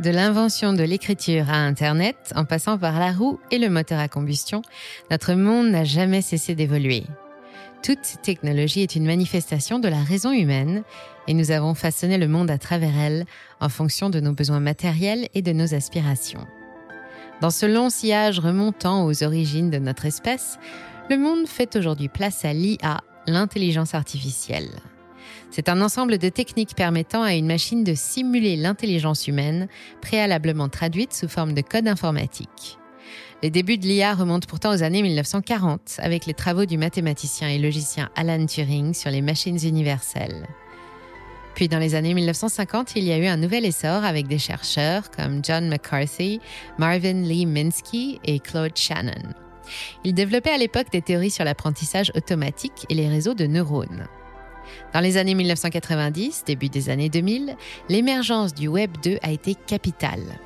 De l'invention de l'écriture à Internet, en passant par la roue et le moteur à combustion, notre monde n'a jamais cessé d'évoluer. Toute technologie est une manifestation de la raison humaine et nous avons façonné le monde à travers elle en fonction de nos besoins matériels et de nos aspirations. Dans ce long sillage remontant aux origines de notre espèce, le monde fait aujourd'hui place à l'IA, l'intelligence artificielle. C'est un ensemble de techniques permettant à une machine de simuler l'intelligence humaine, préalablement traduite sous forme de code informatique. Les débuts de l'IA remontent pourtant aux années 1940 avec les travaux du mathématicien et logicien Alan Turing sur les machines universelles. Puis dans les années 1950, il y a eu un nouvel essor avec des chercheurs comme John McCarthy, Marvin Lee Minsky et Claude Shannon. Ils développaient à l'époque des théories sur l'apprentissage automatique et les réseaux de neurones. Dans les années 1990, début des années 2000, l'émergence du Web 2 a été capitale.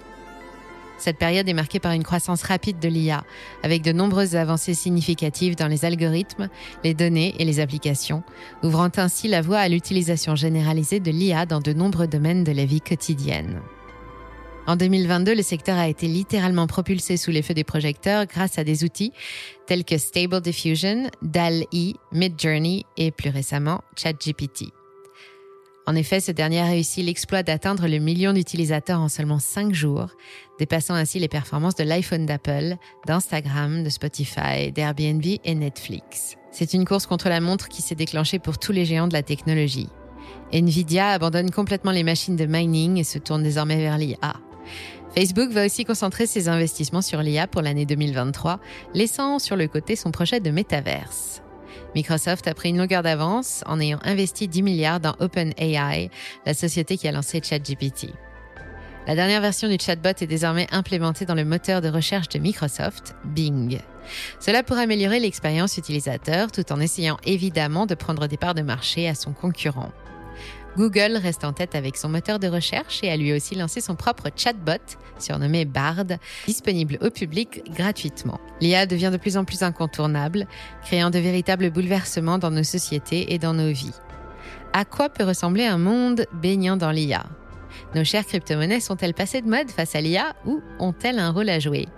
Cette période est marquée par une croissance rapide de l'IA, avec de nombreuses avancées significatives dans les algorithmes, les données et les applications, ouvrant ainsi la voie à l'utilisation généralisée de l'IA dans de nombreux domaines de la vie quotidienne. En 2022, le secteur a été littéralement propulsé sous les feux des projecteurs grâce à des outils tels que Stable Diffusion, DAL-E, Midjourney et plus récemment ChatGPT. En effet, ce dernier a réussi l'exploit d'atteindre le million d'utilisateurs en seulement cinq jours, dépassant ainsi les performances de l'iPhone d'Apple, d'Instagram, de Spotify, d'Airbnb et Netflix. C'est une course contre la montre qui s'est déclenchée pour tous les géants de la technologie. Nvidia abandonne complètement les machines de mining et se tourne désormais vers l'IA. Facebook va aussi concentrer ses investissements sur l'IA pour l'année 2023, laissant sur le côté son projet de métaverse. Microsoft a pris une longueur d'avance en ayant investi 10 milliards dans OpenAI, la société qui a lancé ChatGPT. La dernière version du chatbot est désormais implémentée dans le moteur de recherche de Microsoft, Bing. Cela pour améliorer l'expérience utilisateur tout en essayant évidemment de prendre des parts de marché à son concurrent. Google reste en tête avec son moteur de recherche et a lui aussi lancé son propre chatbot, surnommé Bard, disponible au public gratuitement. L'IA devient de plus en plus incontournable, créant de véritables bouleversements dans nos sociétés et dans nos vies. À quoi peut ressembler un monde baignant dans l'IA Nos chères crypto-monnaies sont-elles passées de mode face à l'IA ou ont-elles un rôle à jouer?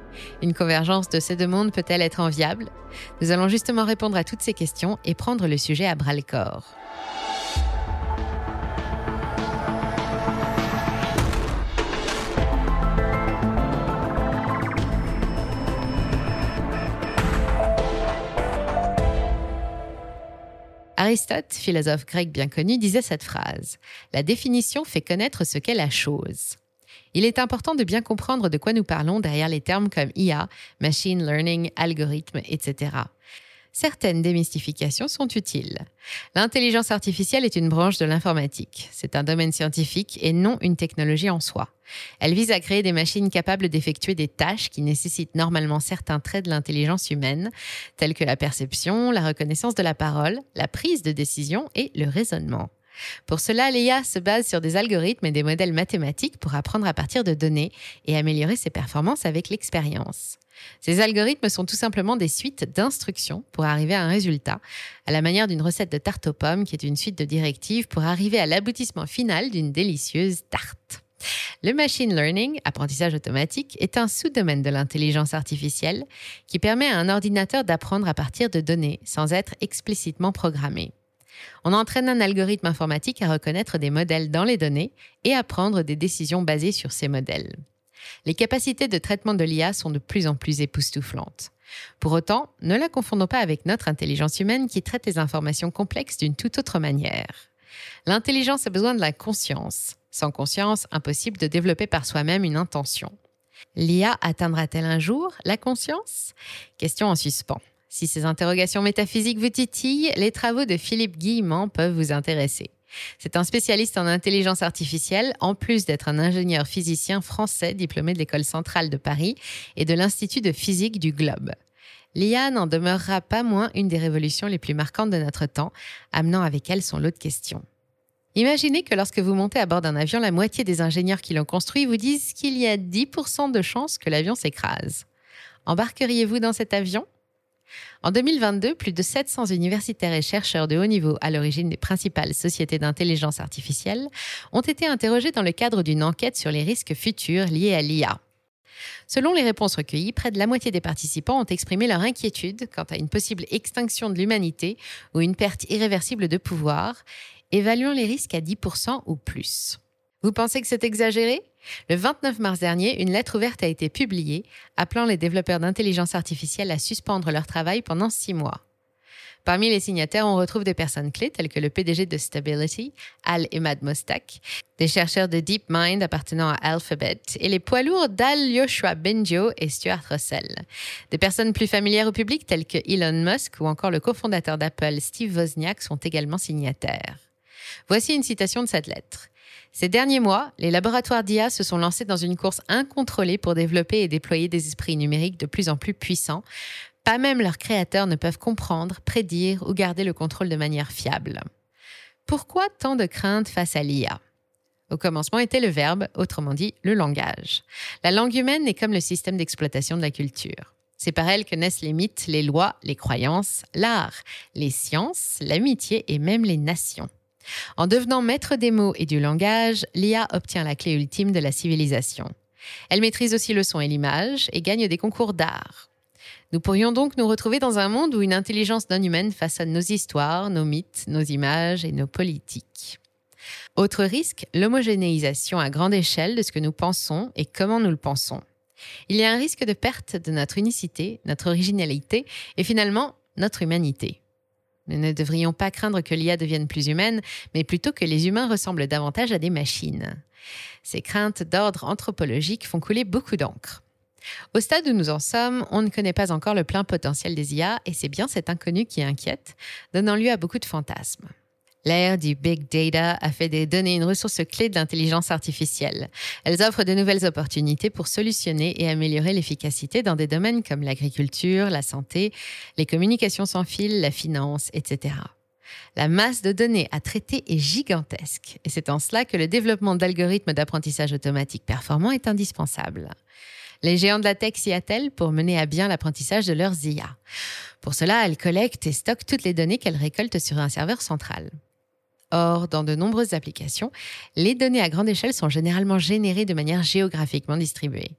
Une convergence de ces deux mondes peut-elle être enviable? Nous allons justement répondre à toutes ces questions et prendre le sujet à bras le corps. Aristote, philosophe grec bien connu, disait cette phrase. La définition fait connaître ce qu'est la chose. Il est important de bien comprendre de quoi nous parlons derrière les termes comme IA, machine learning, algorithme, etc certaines démystifications sont utiles. L'intelligence artificielle est une branche de l'informatique. C'est un domaine scientifique et non une technologie en soi. Elle vise à créer des machines capables d'effectuer des tâches qui nécessitent normalement certains traits de l'intelligence humaine, tels que la perception, la reconnaissance de la parole, la prise de décision et le raisonnement. Pour cela, l'IA se base sur des algorithmes et des modèles mathématiques pour apprendre à partir de données et améliorer ses performances avec l'expérience. Ces algorithmes sont tout simplement des suites d'instructions pour arriver à un résultat, à la manière d'une recette de tarte aux pommes qui est une suite de directives pour arriver à l'aboutissement final d'une délicieuse tarte. Le machine learning, apprentissage automatique, est un sous-domaine de l'intelligence artificielle qui permet à un ordinateur d'apprendre à partir de données sans être explicitement programmé. On entraîne un algorithme informatique à reconnaître des modèles dans les données et à prendre des décisions basées sur ces modèles les capacités de traitement de l'IA sont de plus en plus époustouflantes. Pour autant, ne la confondons pas avec notre intelligence humaine qui traite les informations complexes d'une toute autre manière. L'intelligence a besoin de la conscience. Sans conscience, impossible de développer par soi-même une intention. L'IA atteindra-t-elle un jour la conscience? Question en suspens. Si ces interrogations métaphysiques vous titillent, les travaux de Philippe Guillemant peuvent vous intéresser. C'est un spécialiste en intelligence artificielle, en plus d'être un ingénieur physicien français diplômé de l'École centrale de Paris et de l'Institut de physique du globe. L'IA n'en demeurera pas moins une des révolutions les plus marquantes de notre temps, amenant avec elle son lot de questions. Imaginez que lorsque vous montez à bord d'un avion, la moitié des ingénieurs qui l'ont construit vous disent qu'il y a 10% de chances que l'avion s'écrase. Embarqueriez-vous dans cet avion? En 2022, plus de 700 universitaires et chercheurs de haut niveau à l'origine des principales sociétés d'intelligence artificielle ont été interrogés dans le cadre d'une enquête sur les risques futurs liés à l'IA. Selon les réponses recueillies, près de la moitié des participants ont exprimé leur inquiétude quant à une possible extinction de l'humanité ou une perte irréversible de pouvoir, évaluant les risques à 10% ou plus. Vous pensez que c'est exagéré? Le 29 mars dernier, une lettre ouverte a été publiée appelant les développeurs d'intelligence artificielle à suspendre leur travail pendant six mois. Parmi les signataires, on retrouve des personnes clés telles que le PDG de Stability, Al Emad Mostak, des chercheurs de DeepMind appartenant à Alphabet et les poids lourds d'Al Yoshua Benjo et Stuart Russell. Des personnes plus familières au public telles que Elon Musk ou encore le cofondateur d'Apple, Steve Wozniak, sont également signataires. Voici une citation de cette lettre. Ces derniers mois, les laboratoires d'IA se sont lancés dans une course incontrôlée pour développer et déployer des esprits numériques de plus en plus puissants. Pas même leurs créateurs ne peuvent comprendre, prédire ou garder le contrôle de manière fiable. Pourquoi tant de craintes face à l'IA au commencement était le verbe, autrement dit le langage. La langue humaine est comme le système d'exploitation de la culture. C'est par elle que naissent les mythes, les lois, les croyances, l'art, les sciences, l'amitié et même les nations. En devenant maître des mots et du langage, l'IA obtient la clé ultime de la civilisation. Elle maîtrise aussi le son et l'image et gagne des concours d'art. Nous pourrions donc nous retrouver dans un monde où une intelligence non humaine façonne nos histoires, nos mythes, nos images et nos politiques. Autre risque, l'homogénéisation à grande échelle de ce que nous pensons et comment nous le pensons. Il y a un risque de perte de notre unicité, notre originalité et finalement notre humanité. Nous ne devrions pas craindre que l'IA devienne plus humaine, mais plutôt que les humains ressemblent davantage à des machines. Ces craintes d'ordre anthropologique font couler beaucoup d'encre. Au stade où nous en sommes, on ne connaît pas encore le plein potentiel des IA et c'est bien cet inconnu qui inquiète, donnant lieu à beaucoup de fantasmes. L'ère du big data a fait des données une ressource clé de l'intelligence artificielle. Elles offrent de nouvelles opportunités pour solutionner et améliorer l'efficacité dans des domaines comme l'agriculture, la santé, les communications sans fil, la finance, etc. La masse de données à traiter est gigantesque et c'est en cela que le développement d'algorithmes d'apprentissage automatique performants est indispensable. Les géants de la tech s'y attellent pour mener à bien l'apprentissage de leurs IA. Pour cela, elles collectent et stockent toutes les données qu'elles récoltent sur un serveur central. Or, dans de nombreuses applications, les données à grande échelle sont généralement générées de manière géographiquement distribuée.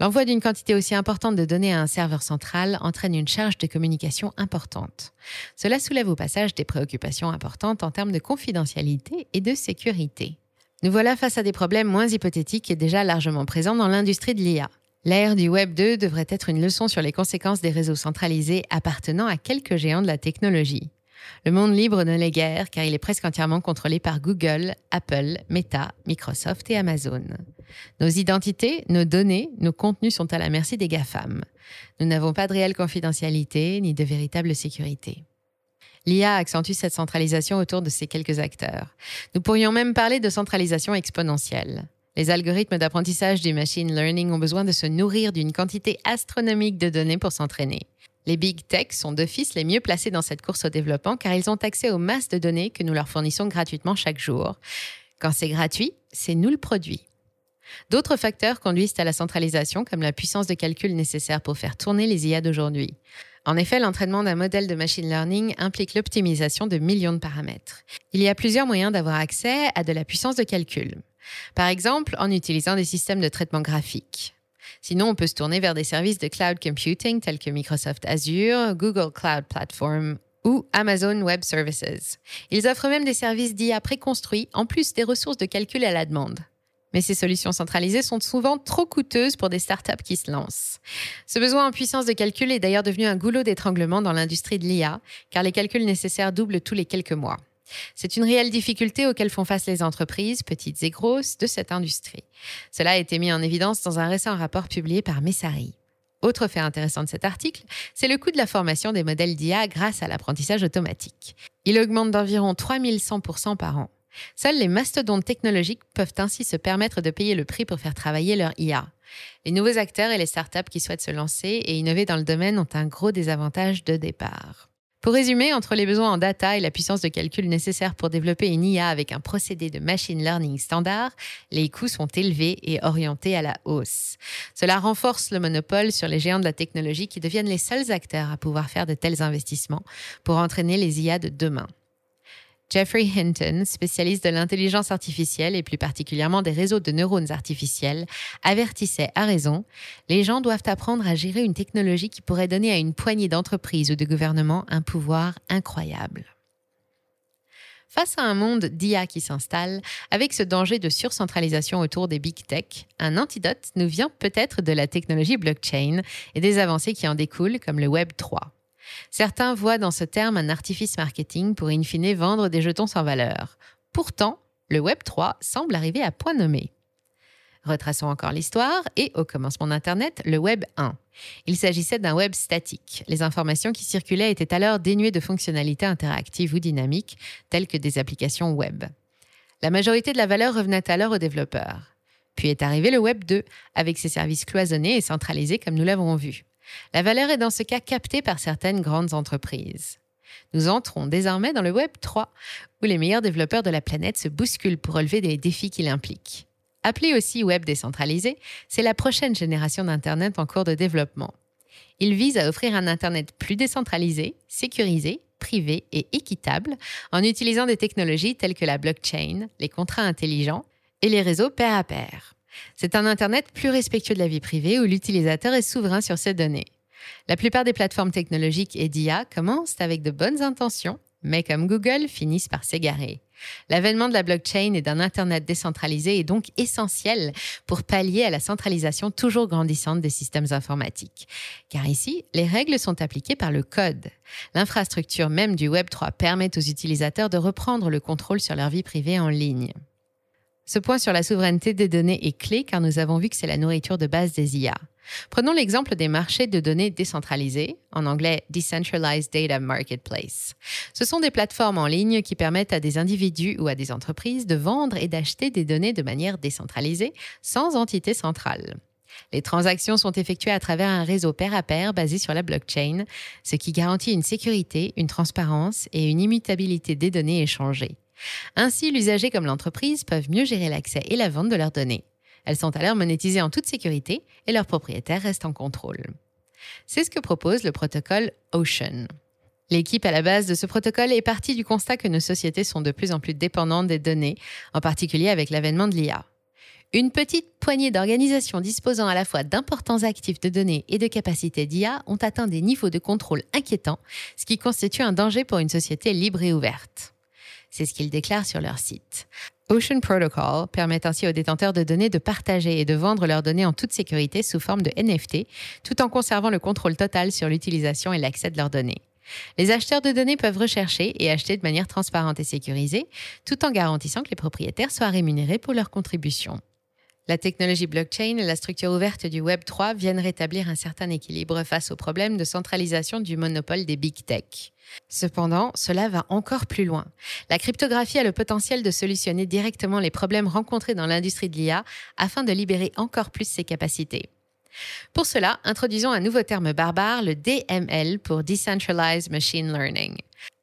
L'envoi d'une quantité aussi importante de données à un serveur central entraîne une charge de communication importante. Cela soulève au passage des préoccupations importantes en termes de confidentialité et de sécurité. Nous voilà face à des problèmes moins hypothétiques et déjà largement présents dans l'industrie de l'IA. L'ère du Web 2 devrait être une leçon sur les conséquences des réseaux centralisés appartenant à quelques géants de la technologie. Le monde libre ne l'est guère car il est presque entièrement contrôlé par Google, Apple, Meta, Microsoft et Amazon. Nos identités, nos données, nos contenus sont à la merci des GAFAM. Nous n'avons pas de réelle confidentialité ni de véritable sécurité. L'IA accentue cette centralisation autour de ces quelques acteurs. Nous pourrions même parler de centralisation exponentielle. Les algorithmes d'apprentissage du machine learning ont besoin de se nourrir d'une quantité astronomique de données pour s'entraîner. Les big tech sont d'office les mieux placés dans cette course au développement car ils ont accès aux masses de données que nous leur fournissons gratuitement chaque jour. Quand c'est gratuit, c'est nous le produit. D'autres facteurs conduisent à la centralisation comme la puissance de calcul nécessaire pour faire tourner les IA d'aujourd'hui. En effet, l'entraînement d'un modèle de machine learning implique l'optimisation de millions de paramètres. Il y a plusieurs moyens d'avoir accès à de la puissance de calcul. Par exemple, en utilisant des systèmes de traitement graphique. Sinon, on peut se tourner vers des services de cloud computing tels que Microsoft Azure, Google Cloud Platform ou Amazon Web Services. Ils offrent même des services d'IA préconstruits en plus des ressources de calcul à la demande. Mais ces solutions centralisées sont souvent trop coûteuses pour des startups qui se lancent. Ce besoin en puissance de calcul est d'ailleurs devenu un goulot d'étranglement dans l'industrie de l'IA, car les calculs nécessaires doublent tous les quelques mois. C'est une réelle difficulté auxquelles font face les entreprises, petites et grosses, de cette industrie. Cela a été mis en évidence dans un récent rapport publié par Messari. Autre fait intéressant de cet article, c'est le coût de la formation des modèles d'IA grâce à l'apprentissage automatique. Il augmente d'environ 3100% par an. Seuls les mastodontes technologiques peuvent ainsi se permettre de payer le prix pour faire travailler leur IA. Les nouveaux acteurs et les startups qui souhaitent se lancer et innover dans le domaine ont un gros désavantage de départ. Pour résumer, entre les besoins en data et la puissance de calcul nécessaire pour développer une IA avec un procédé de machine learning standard, les coûts sont élevés et orientés à la hausse. Cela renforce le monopole sur les géants de la technologie qui deviennent les seuls acteurs à pouvoir faire de tels investissements pour entraîner les IA de demain. Jeffrey Hinton, spécialiste de l'intelligence artificielle et plus particulièrement des réseaux de neurones artificiels, avertissait à raison, les gens doivent apprendre à gérer une technologie qui pourrait donner à une poignée d'entreprises ou de gouvernements un pouvoir incroyable. Face à un monde d'IA qui s'installe, avec ce danger de surcentralisation autour des big tech, un antidote nous vient peut-être de la technologie blockchain et des avancées qui en découlent comme le Web 3. Certains voient dans ce terme un artifice marketing pour in fine vendre des jetons sans valeur. Pourtant, le Web 3 semble arriver à point nommé. Retraçons encore l'histoire et au commencement d'Internet, le Web 1. Il s'agissait d'un web statique. Les informations qui circulaient étaient alors dénuées de fonctionnalités interactives ou dynamiques, telles que des applications web. La majorité de la valeur revenait alors aux développeurs. Puis est arrivé le Web 2, avec ses services cloisonnés et centralisés comme nous l'avons vu. La valeur est dans ce cas captée par certaines grandes entreprises. Nous entrons désormais dans le Web 3, où les meilleurs développeurs de la planète se bousculent pour relever des défis qu'il implique. Appelé aussi Web décentralisé, c'est la prochaine génération d'Internet en cours de développement. Il vise à offrir un Internet plus décentralisé, sécurisé, privé et équitable en utilisant des technologies telles que la blockchain, les contrats intelligents et les réseaux pair à pair. C'est un Internet plus respectueux de la vie privée où l'utilisateur est souverain sur ses données. La plupart des plateformes technologiques et d'IA commencent avec de bonnes intentions, mais comme Google, finissent par s'égarer. L'avènement de la blockchain et d'un Internet décentralisé est donc essentiel pour pallier à la centralisation toujours grandissante des systèmes informatiques. Car ici, les règles sont appliquées par le code. L'infrastructure même du Web3 permet aux utilisateurs de reprendre le contrôle sur leur vie privée en ligne. Ce point sur la souveraineté des données est clé car nous avons vu que c'est la nourriture de base des IA. Prenons l'exemple des marchés de données décentralisés, en anglais Decentralized Data Marketplace. Ce sont des plateformes en ligne qui permettent à des individus ou à des entreprises de vendre et d'acheter des données de manière décentralisée, sans entité centrale. Les transactions sont effectuées à travers un réseau pair à pair basé sur la blockchain, ce qui garantit une sécurité, une transparence et une immutabilité des données échangées. Ainsi, l'usager comme l'entreprise peuvent mieux gérer l'accès et la vente de leurs données. Elles sont alors monétisées en toute sécurité et leurs propriétaires restent en contrôle. C'est ce que propose le protocole Ocean. L'équipe à la base de ce protocole est partie du constat que nos sociétés sont de plus en plus dépendantes des données, en particulier avec l'avènement de l'IA. Une petite poignée d'organisations disposant à la fois d'importants actifs de données et de capacités d'IA ont atteint des niveaux de contrôle inquiétants, ce qui constitue un danger pour une société libre et ouverte. C'est ce qu'ils déclarent sur leur site. Ocean Protocol permet ainsi aux détenteurs de données de partager et de vendre leurs données en toute sécurité sous forme de NFT, tout en conservant le contrôle total sur l'utilisation et l'accès de leurs données. Les acheteurs de données peuvent rechercher et acheter de manière transparente et sécurisée, tout en garantissant que les propriétaires soient rémunérés pour leurs contributions. La technologie blockchain et la structure ouverte du Web 3 viennent rétablir un certain équilibre face au problème de centralisation du monopole des big tech. Cependant, cela va encore plus loin. La cryptographie a le potentiel de solutionner directement les problèmes rencontrés dans l'industrie de l'IA afin de libérer encore plus ses capacités. Pour cela, introduisons un nouveau terme barbare, le DML pour Decentralized Machine Learning.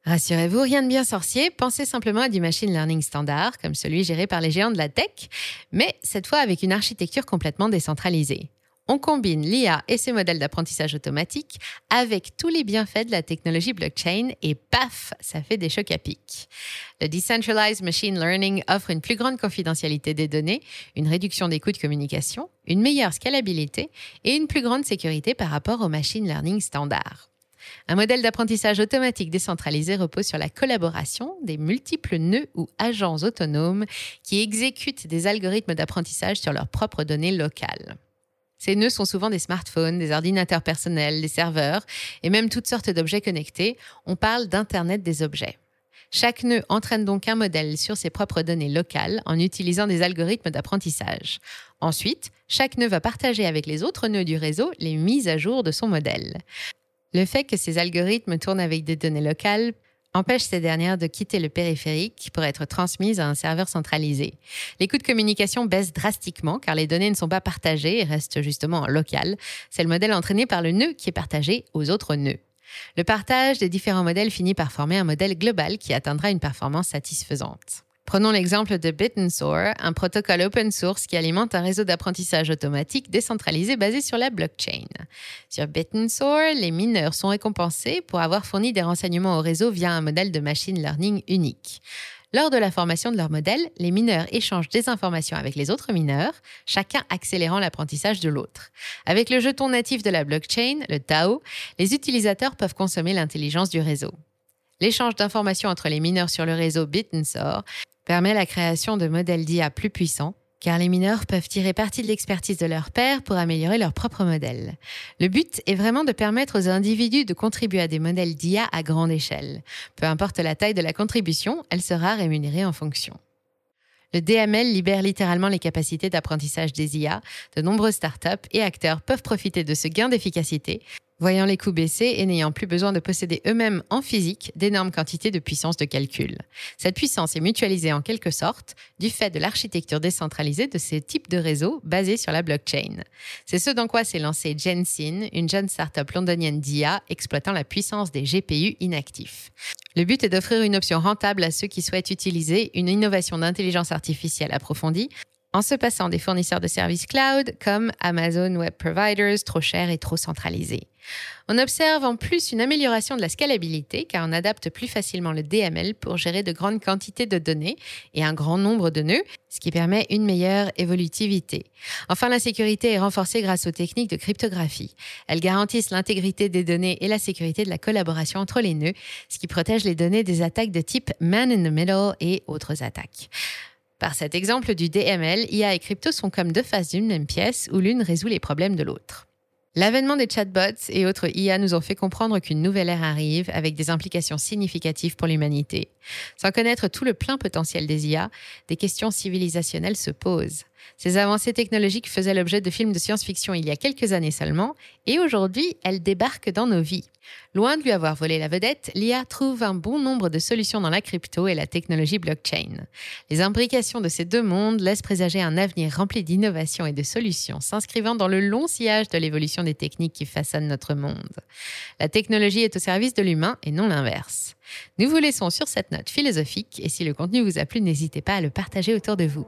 Rassurez-vous, rien de bien sorcier, pensez simplement à du machine learning standard, comme celui géré par les géants de la tech, mais cette fois avec une architecture complètement décentralisée. On combine l'IA et ses modèles d'apprentissage automatique avec tous les bienfaits de la technologie blockchain et paf, ça fait des chocs à pic. Le Decentralized Machine Learning offre une plus grande confidentialité des données, une réduction des coûts de communication, une meilleure scalabilité et une plus grande sécurité par rapport au machine learning standard. Un modèle d'apprentissage automatique décentralisé repose sur la collaboration des multiples nœuds ou agents autonomes qui exécutent des algorithmes d'apprentissage sur leurs propres données locales. Ces nœuds sont souvent des smartphones, des ordinateurs personnels, des serveurs et même toutes sortes d'objets connectés. On parle d'Internet des objets. Chaque nœud entraîne donc un modèle sur ses propres données locales en utilisant des algorithmes d'apprentissage. Ensuite, chaque nœud va partager avec les autres nœuds du réseau les mises à jour de son modèle. Le fait que ces algorithmes tournent avec des données locales empêche ces dernières de quitter le périphérique pour être transmises à un serveur centralisé. Les coûts de communication baissent drastiquement car les données ne sont pas partagées et restent justement en local. C'est le modèle entraîné par le nœud qui est partagé aux autres nœuds. Le partage des différents modèles finit par former un modèle global qui atteindra une performance satisfaisante. Prenons l'exemple de BittenSource, un protocole open source qui alimente un réseau d'apprentissage automatique décentralisé basé sur la blockchain. Sur BittenSource, les mineurs sont récompensés pour avoir fourni des renseignements au réseau via un modèle de machine learning unique. Lors de la formation de leur modèle, les mineurs échangent des informations avec les autres mineurs, chacun accélérant l'apprentissage de l'autre. Avec le jeton natif de la blockchain, le DAO, les utilisateurs peuvent consommer l'intelligence du réseau. L'échange d'informations entre les mineurs sur le réseau BittenSource permet la création de modèles d'IA plus puissants, car les mineurs peuvent tirer parti de l'expertise de leur père pour améliorer leur propre modèle. Le but est vraiment de permettre aux individus de contribuer à des modèles d'IA à grande échelle. Peu importe la taille de la contribution, elle sera rémunérée en fonction. Le DML libère littéralement les capacités d'apprentissage des IA. De nombreuses startups et acteurs peuvent profiter de ce gain d'efficacité voyant les coûts baisser et n'ayant plus besoin de posséder eux-mêmes en physique d'énormes quantités de puissance de calcul. Cette puissance est mutualisée en quelque sorte du fait de l'architecture décentralisée de ces types de réseaux basés sur la blockchain. C'est ce dans quoi s'est lancée Jensen, une jeune startup londonienne d'IA exploitant la puissance des GPU inactifs. Le but est d'offrir une option rentable à ceux qui souhaitent utiliser une innovation d'intelligence artificielle approfondie en se passant des fournisseurs de services cloud comme Amazon Web Providers, trop chers et trop centralisés. On observe en plus une amélioration de la scalabilité car on adapte plus facilement le DML pour gérer de grandes quantités de données et un grand nombre de nœuds, ce qui permet une meilleure évolutivité. Enfin, la sécurité est renforcée grâce aux techniques de cryptographie. Elles garantissent l'intégrité des données et la sécurité de la collaboration entre les nœuds, ce qui protège les données des attaques de type man in the middle et autres attaques. Par cet exemple du DML, IA et crypto sont comme deux faces d'une même pièce où l'une résout les problèmes de l'autre. L'avènement des chatbots et autres IA nous ont fait comprendre qu'une nouvelle ère arrive avec des implications significatives pour l'humanité. Sans connaître tout le plein potentiel des IA, des questions civilisationnelles se posent. Ces avancées technologiques faisaient l'objet de films de science-fiction il y a quelques années seulement, et aujourd'hui, elles débarquent dans nos vies. Loin de lui avoir volé la vedette, l'IA trouve un bon nombre de solutions dans la crypto et la technologie blockchain. Les imbrications de ces deux mondes laissent présager un avenir rempli d'innovations et de solutions, s'inscrivant dans le long sillage de l'évolution des techniques qui façonnent notre monde. La technologie est au service de l'humain et non l'inverse. Nous vous laissons sur cette note philosophique et si le contenu vous a plu, n'hésitez pas à le partager autour de vous.